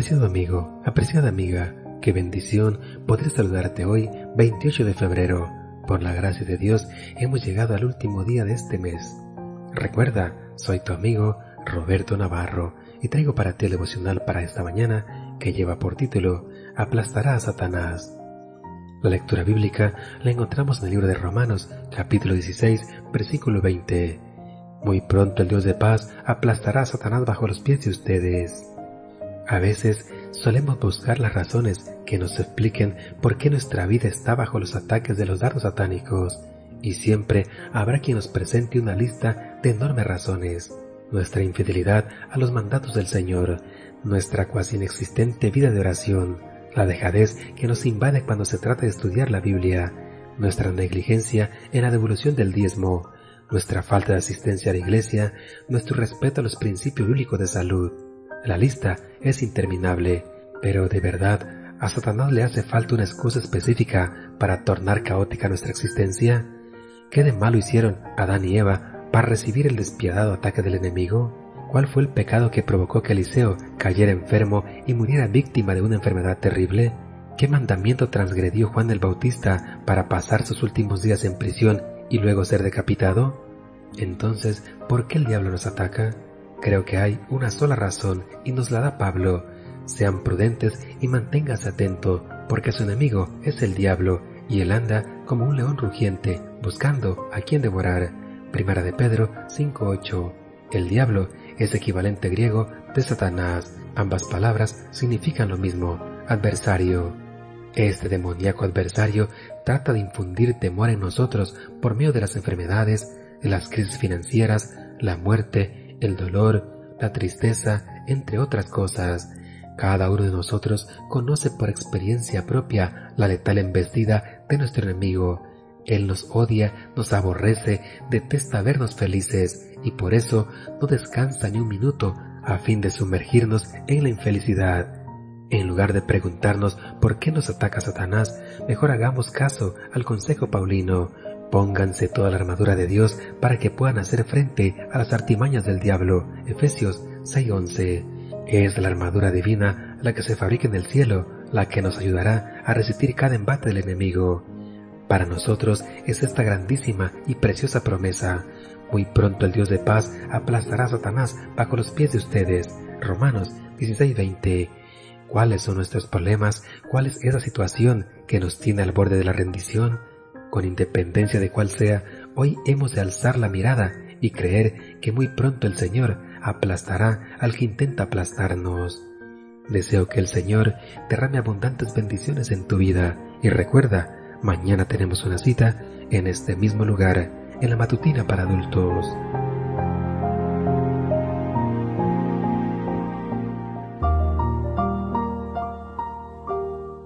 Apreciado amigo, apreciada amiga, qué bendición poder saludarte hoy, 28 de febrero. Por la gracia de Dios hemos llegado al último día de este mes. Recuerda, soy tu amigo Roberto Navarro y traigo para ti el devocional para esta mañana que lleva por título Aplastará a Satanás. La lectura bíblica la encontramos en el libro de Romanos, capítulo 16, versículo 20. Muy pronto el Dios de paz aplastará a Satanás bajo los pies de ustedes. A veces solemos buscar las razones que nos expliquen por qué nuestra vida está bajo los ataques de los dardos satánicos, y siempre habrá quien nos presente una lista de enormes razones. Nuestra infidelidad a los mandatos del Señor, nuestra cuasi inexistente vida de oración, la dejadez que nos invade cuando se trata de estudiar la Biblia, nuestra negligencia en la devolución del diezmo, nuestra falta de asistencia a la iglesia, nuestro respeto a los principios bíblicos de salud, la lista es interminable, pero de verdad, ¿a Satanás le hace falta una excusa específica para tornar caótica nuestra existencia? ¿Qué de malo hicieron Adán y Eva para recibir el despiadado ataque del enemigo? ¿Cuál fue el pecado que provocó que Eliseo cayera enfermo y muriera víctima de una enfermedad terrible? ¿Qué mandamiento transgredió Juan el Bautista para pasar sus últimos días en prisión y luego ser decapitado? Entonces, ¿por qué el diablo nos ataca? Creo que hay una sola razón y nos la da Pablo. Sean prudentes y manténganse atentos, porque su enemigo es el diablo y él anda como un león rugiente buscando a quien devorar. Primera de Pedro 5.8. El diablo es equivalente griego de Satanás. Ambas palabras significan lo mismo, adversario. Este demoníaco adversario trata de infundir temor en nosotros por medio de las enfermedades, de las crisis financieras, la muerte el dolor, la tristeza, entre otras cosas. Cada uno de nosotros conoce por experiencia propia la letal embestida de nuestro enemigo. Él nos odia, nos aborrece, detesta vernos felices y por eso no descansa ni un minuto a fin de sumergirnos en la infelicidad. En lugar de preguntarnos por qué nos ataca Satanás, mejor hagamos caso al consejo paulino. Pónganse toda la armadura de Dios para que puedan hacer frente a las artimañas del diablo. Efesios 6:11. Es la armadura divina la que se fabrica en el cielo, la que nos ayudará a resistir cada embate del enemigo. Para nosotros es esta grandísima y preciosa promesa. Muy pronto el Dios de paz aplastará a Satanás bajo los pies de ustedes. Romanos 16:20. ¿Cuáles son nuestros problemas? ¿Cuál es esa situación que nos tiene al borde de la rendición? Con independencia de cuál sea, hoy hemos de alzar la mirada y creer que muy pronto el Señor aplastará al que intenta aplastarnos. Deseo que el Señor derrame abundantes bendiciones en tu vida y recuerda, mañana tenemos una cita en este mismo lugar, en la matutina para adultos.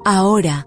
Ahora